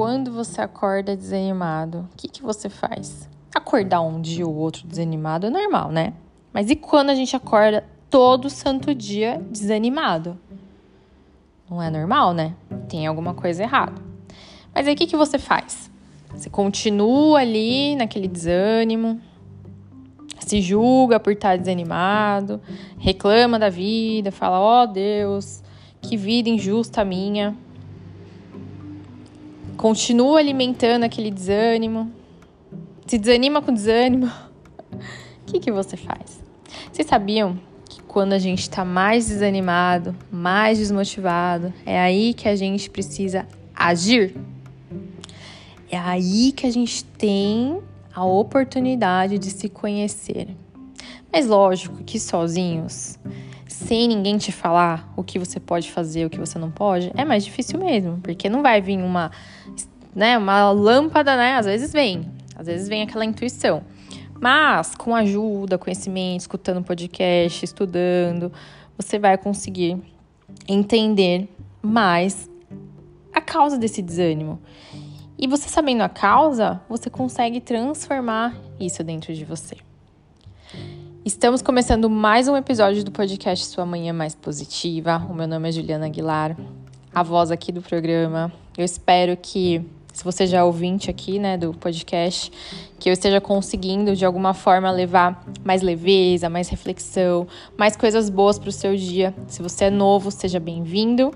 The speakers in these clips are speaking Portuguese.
quando você acorda desanimado, o que, que você faz? Acordar um dia ou outro desanimado é normal, né? Mas e quando a gente acorda todo santo dia desanimado? Não é normal, né? Tem alguma coisa errada. Mas aí o que, que você faz? Você continua ali naquele desânimo, se julga por estar desanimado, reclama da vida, fala: Ó oh, Deus, que vida injusta minha. Continua alimentando aquele desânimo, se desanima com desânimo. O que, que você faz? Vocês sabiam que quando a gente está mais desanimado, mais desmotivado, é aí que a gente precisa agir? É aí que a gente tem a oportunidade de se conhecer. Mas lógico que sozinhos, sem ninguém te falar o que você pode fazer, o que você não pode, é mais difícil mesmo, porque não vai vir uma, né, uma lâmpada, né? Às vezes vem, às vezes vem aquela intuição. Mas com ajuda, conhecimento, escutando podcast, estudando, você vai conseguir entender mais a causa desse desânimo. E você sabendo a causa, você consegue transformar isso dentro de você. Estamos começando mais um episódio do podcast Sua Manhã Mais Positiva. O meu nome é Juliana Aguilar, a voz aqui do programa. Eu espero que, se você já é ouvinte aqui, né, do podcast, que eu esteja conseguindo de alguma forma levar mais leveza, mais reflexão, mais coisas boas para o seu dia. Se você é novo, seja bem-vindo.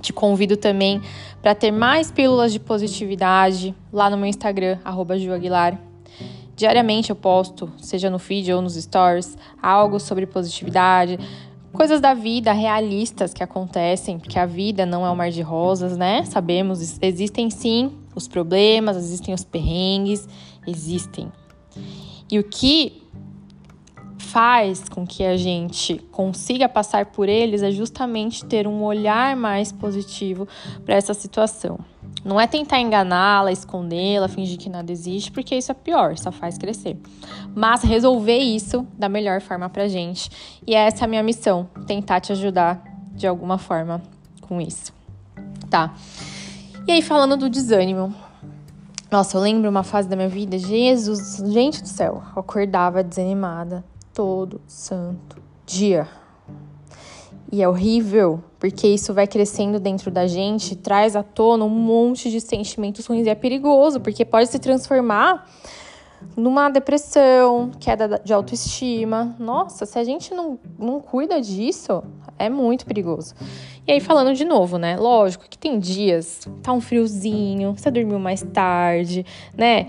Te convido também para ter mais pílulas de positividade lá no meu Instagram, @juaguilar. Diariamente eu posto, seja no feed ou nos stories, algo sobre positividade, coisas da vida realistas que acontecem, porque a vida não é um mar de rosas, né? Sabemos, existem sim os problemas, existem os perrengues, existem. E o que faz com que a gente consiga passar por eles é justamente ter um olhar mais positivo para essa situação. Não é tentar enganá-la, escondê-la, fingir que nada existe, porque isso é pior, só faz crescer. Mas resolver isso da melhor forma pra gente. E essa é a minha missão, tentar te ajudar de alguma forma com isso. Tá? E aí, falando do desânimo. Nossa, eu lembro uma fase da minha vida, Jesus, gente do céu, eu acordava desanimada, todo santo dia. E é horrível, porque isso vai crescendo dentro da gente, traz à tona um monte de sentimentos ruins e é perigoso, porque pode se transformar numa depressão, queda de autoestima. Nossa, se a gente não, não cuida disso, é muito perigoso. E aí, falando de novo, né? Lógico que tem dias, tá um friozinho, você dormiu mais tarde, né?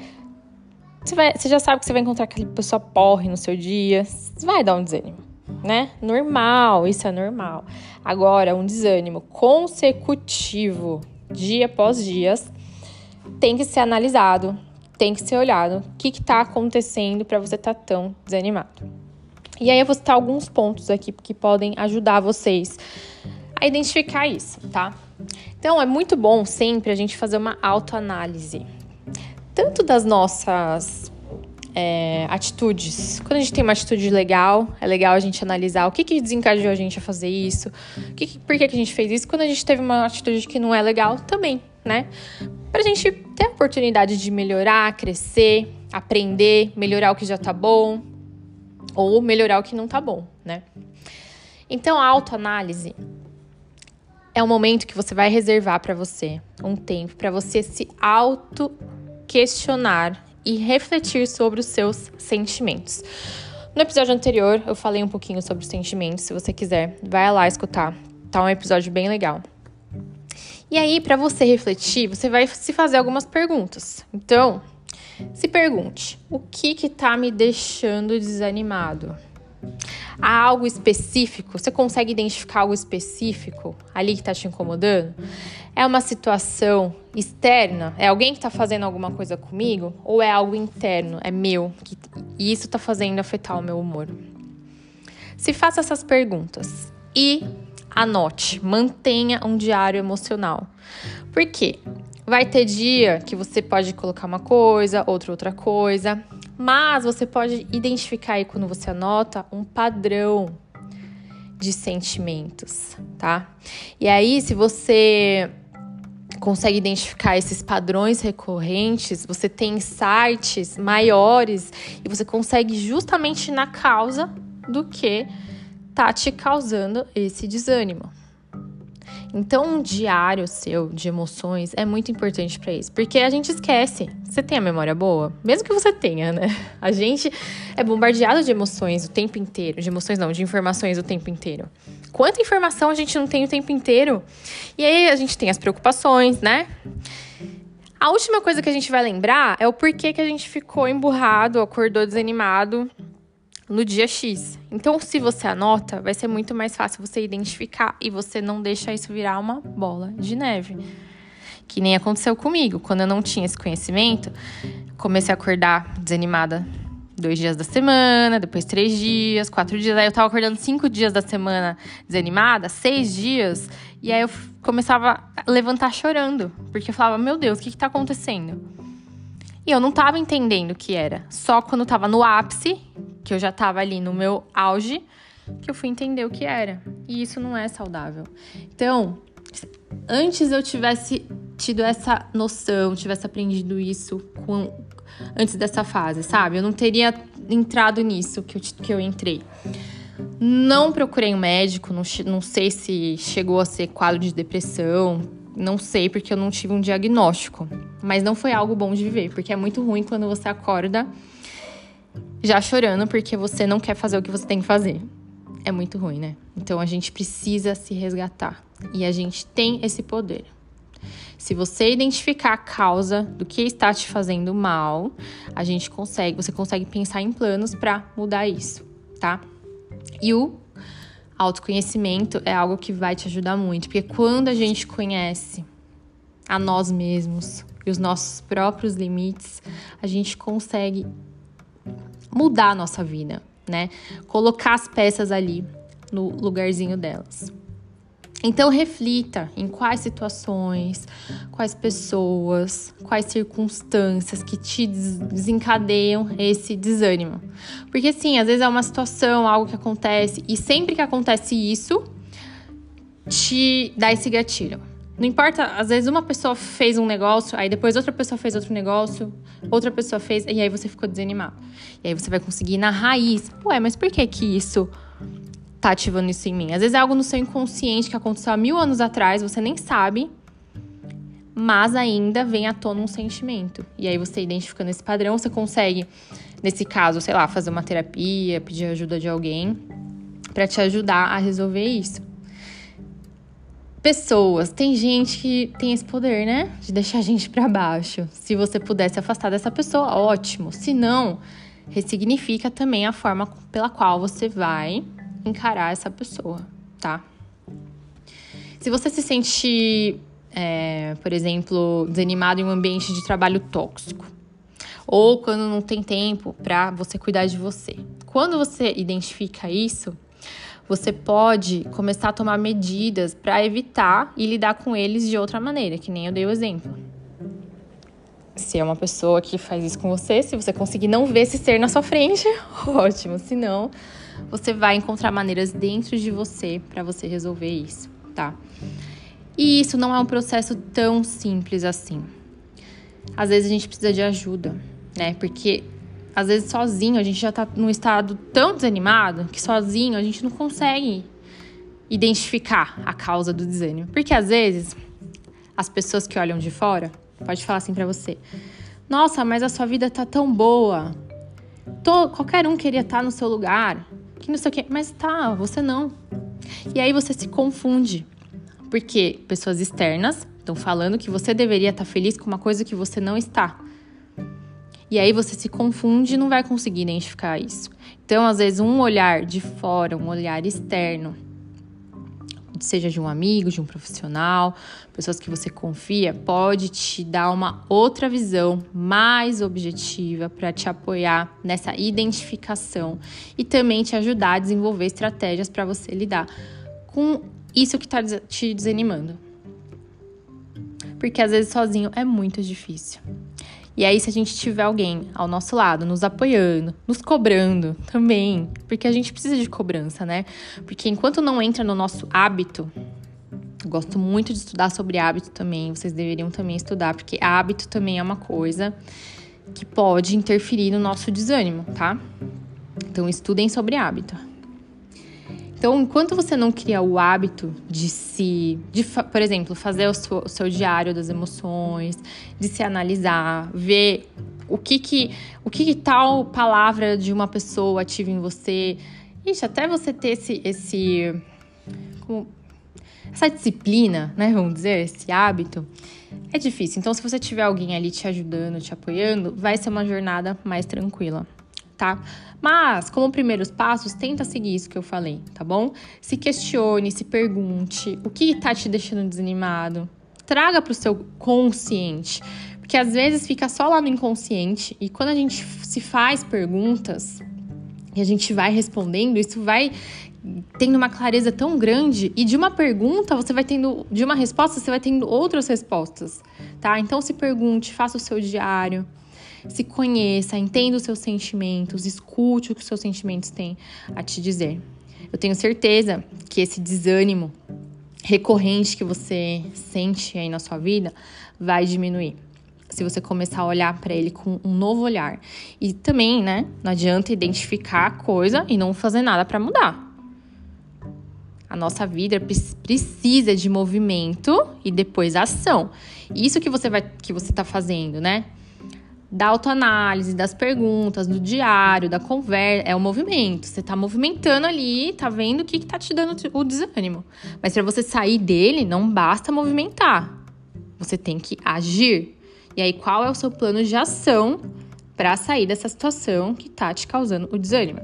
Você, vai, você já sabe que você vai encontrar aquela pessoa porre no seu dia. Vai dar um desânimo, né? Normal, isso é normal. Agora, um desânimo consecutivo, dia após dia, tem que ser analisado, tem que ser olhado. O que está acontecendo para você estar tá tão desanimado? E aí eu vou citar alguns pontos aqui que podem ajudar vocês a identificar isso, tá? Então é muito bom sempre a gente fazer uma autoanálise tanto das nossas é, atitudes. Quando a gente tem uma atitude legal, é legal a gente analisar o que, que desencadeou a gente a fazer isso, que, que, por que, que a gente fez isso. Quando a gente teve uma atitude que não é legal, também, né? Pra gente ter a oportunidade de melhorar, crescer, aprender, melhorar o que já tá bom ou melhorar o que não tá bom, né? Então, a autoanálise é um momento que você vai reservar para você, um tempo para você se auto questionar e refletir sobre os seus sentimentos. No episódio anterior, eu falei um pouquinho sobre os sentimentos. Se você quiser, vai lá escutar. Tá um episódio bem legal. E aí, para você refletir, você vai se fazer algumas perguntas. Então, se pergunte: o que que tá me deixando desanimado? Há algo específico? Você consegue identificar algo específico ali que está te incomodando? É uma situação externa? É alguém que está fazendo alguma coisa comigo? Ou é algo interno? É meu? Que, e isso está fazendo afetar o meu humor? Se faça essas perguntas e anote, mantenha um diário emocional. Por quê? Vai ter dia que você pode colocar uma coisa, outra outra coisa. Mas você pode identificar aí quando você anota um padrão de sentimentos, tá? E aí, se você consegue identificar esses padrões recorrentes, você tem insights maiores e você consegue justamente na causa do que tá te causando esse desânimo. Então, um diário seu de emoções é muito importante para isso, porque a gente esquece. Você tem a memória boa? Mesmo que você tenha, né? A gente é bombardeado de emoções o tempo inteiro, de emoções não, de informações o tempo inteiro. Quanta informação a gente não tem o tempo inteiro? E aí a gente tem as preocupações, né? A última coisa que a gente vai lembrar é o porquê que a gente ficou emburrado, acordou desanimado no dia X. Então, se você anota, vai ser muito mais fácil você identificar e você não deixa isso virar uma bola de neve. Que nem aconteceu comigo. Quando eu não tinha esse conhecimento, comecei a acordar desanimada dois dias da semana, depois três dias, quatro dias. Aí eu tava acordando cinco dias da semana desanimada, seis dias. E aí eu começava a levantar chorando. Porque eu falava, meu Deus, o que que tá acontecendo? E eu não tava entendendo o que era. Só quando tava no ápice que eu já estava ali no meu auge, que eu fui entender o que era. E isso não é saudável. Então, antes eu tivesse tido essa noção, tivesse aprendido isso com, antes dessa fase, sabe? Eu não teria entrado nisso que eu, que eu entrei. Não procurei um médico, não, não sei se chegou a ser quadro de depressão, não sei porque eu não tive um diagnóstico. Mas não foi algo bom de viver, porque é muito ruim quando você acorda já chorando porque você não quer fazer o que você tem que fazer. É muito ruim, né? Então a gente precisa se resgatar e a gente tem esse poder. Se você identificar a causa do que está te fazendo mal, a gente consegue, você consegue pensar em planos para mudar isso, tá? E o autoconhecimento é algo que vai te ajudar muito, porque quando a gente conhece a nós mesmos e os nossos próprios limites, a gente consegue mudar a nossa vida, né? Colocar as peças ali no lugarzinho delas. Então reflita em quais situações, quais pessoas, quais circunstâncias que te desencadeiam esse desânimo. Porque sim, às vezes é uma situação, algo que acontece e sempre que acontece isso, te dá esse gatilho. Não importa, às vezes uma pessoa fez um negócio, aí depois outra pessoa fez outro negócio, outra pessoa fez, e aí você ficou desanimado. E aí você vai conseguir na raiz, ué, mas por que que isso tá ativando isso em mim? Às vezes é algo no seu inconsciente que aconteceu há mil anos atrás, você nem sabe, mas ainda vem à tona um sentimento. E aí você identificando esse padrão, você consegue, nesse caso, sei lá, fazer uma terapia, pedir ajuda de alguém para te ajudar a resolver isso pessoas. Tem gente que tem esse poder, né? De deixar a gente para baixo. Se você pudesse afastar dessa pessoa, ótimo. Se não, ressignifica também a forma pela qual você vai encarar essa pessoa, tá? Se você se sente, é, por exemplo, desanimado em um ambiente de trabalho tóxico, ou quando não tem tempo para você cuidar de você. Quando você identifica isso, você pode começar a tomar medidas para evitar e lidar com eles de outra maneira, que nem eu dei o exemplo. Se é uma pessoa que faz isso com você, se você conseguir não ver esse ser na sua frente, ótimo. Se não, você vai encontrar maneiras dentro de você para você resolver isso, tá? E isso não é um processo tão simples assim. Às vezes a gente precisa de ajuda, né? Porque às vezes sozinho a gente já tá num estado tão desanimado que sozinho a gente não consegue identificar a causa do desânimo. Porque às vezes as pessoas que olham de fora pode falar assim para você: "Nossa, mas a sua vida tá tão boa. Tô, qualquer um queria estar tá no seu lugar. Que não sei o quê, mas tá, você não". E aí você se confunde. Porque pessoas externas estão falando que você deveria estar tá feliz com uma coisa que você não está. E aí você se confunde e não vai conseguir identificar isso. Então, às vezes, um olhar de fora, um olhar externo, seja de um amigo, de um profissional, pessoas que você confia, pode te dar uma outra visão mais objetiva para te apoiar nessa identificação e também te ajudar a desenvolver estratégias para você lidar com isso que está te desanimando. Porque às vezes sozinho é muito difícil. E aí, se a gente tiver alguém ao nosso lado, nos apoiando, nos cobrando também, porque a gente precisa de cobrança, né? Porque enquanto não entra no nosso hábito, gosto muito de estudar sobre hábito também. Vocês deveriam também estudar, porque hábito também é uma coisa que pode interferir no nosso desânimo, tá? Então, estudem sobre hábito. Então, enquanto você não cria o hábito de se, de, por exemplo, fazer o seu, o seu, diário das emoções, de se analisar, ver o que que, o que, que tal palavra de uma pessoa ativa em você, Ixi, até você ter esse, esse como, essa disciplina, né, vamos dizer, esse hábito, é difícil. Então, se você tiver alguém ali te ajudando, te apoiando, vai ser uma jornada mais tranquila tá? Mas, como primeiros passos, tenta seguir isso que eu falei, tá bom? Se questione, se pergunte o que tá te deixando desanimado. Traga para o seu consciente, porque às vezes fica só lá no inconsciente e quando a gente se faz perguntas e a gente vai respondendo, isso vai tendo uma clareza tão grande e de uma pergunta você vai tendo, de uma resposta você vai tendo outras respostas, tá? Então se pergunte, faça o seu diário se conheça, entenda os seus sentimentos, escute o que os seus sentimentos têm a te dizer. Eu tenho certeza que esse desânimo recorrente que você sente aí na sua vida vai diminuir. Se você começar a olhar para ele com um novo olhar. E também, né, não adianta identificar a coisa e não fazer nada para mudar. A nossa vida precisa de movimento e depois ação. Isso que você vai que você tá fazendo, né? Da autoanálise, das perguntas, do diário, da conversa, é o movimento. Você tá movimentando ali, tá vendo o que, que tá te dando o desânimo. Mas para você sair dele, não basta movimentar. Você tem que agir. E aí, qual é o seu plano de ação para sair dessa situação que tá te causando o desânimo?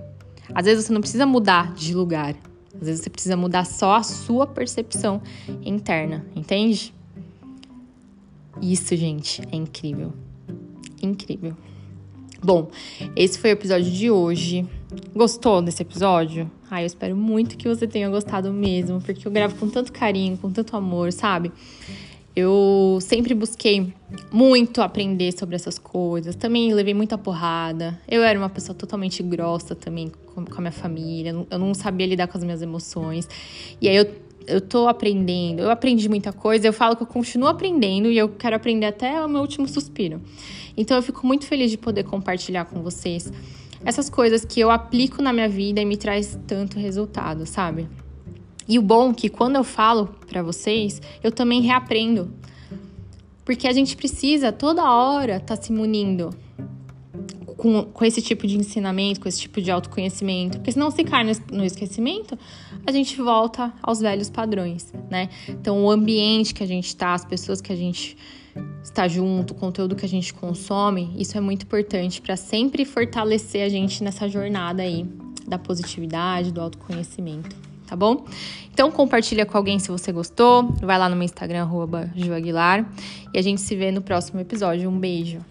Às vezes você não precisa mudar de lugar. Às vezes você precisa mudar só a sua percepção interna, entende? Isso, gente, é incrível incrível. Bom, esse foi o episódio de hoje. Gostou desse episódio? Ai, eu espero muito que você tenha gostado mesmo, porque eu gravo com tanto carinho, com tanto amor, sabe? Eu sempre busquei muito aprender sobre essas coisas. Também levei muita porrada. Eu era uma pessoa totalmente grossa também com a minha família. Eu não sabia lidar com as minhas emoções. E aí eu, eu tô aprendendo. Eu aprendi muita coisa. Eu falo que eu continuo aprendendo e eu quero aprender até o meu último suspiro. Então eu fico muito feliz de poder compartilhar com vocês essas coisas que eu aplico na minha vida e me traz tanto resultado, sabe? E o bom é que quando eu falo para vocês, eu também reaprendo. Porque a gente precisa toda hora estar tá se munindo com, com esse tipo de ensinamento, com esse tipo de autoconhecimento. Porque senão, se cai no esquecimento, a gente volta aos velhos padrões, né? Então, o ambiente que a gente tá, as pessoas que a gente está junto, o conteúdo que a gente consome, isso é muito importante para sempre fortalecer a gente nessa jornada aí da positividade, do autoconhecimento, tá bom? Então compartilha com alguém se você gostou, vai lá no meu Instagram, arroba e a gente se vê no próximo episódio. Um beijo!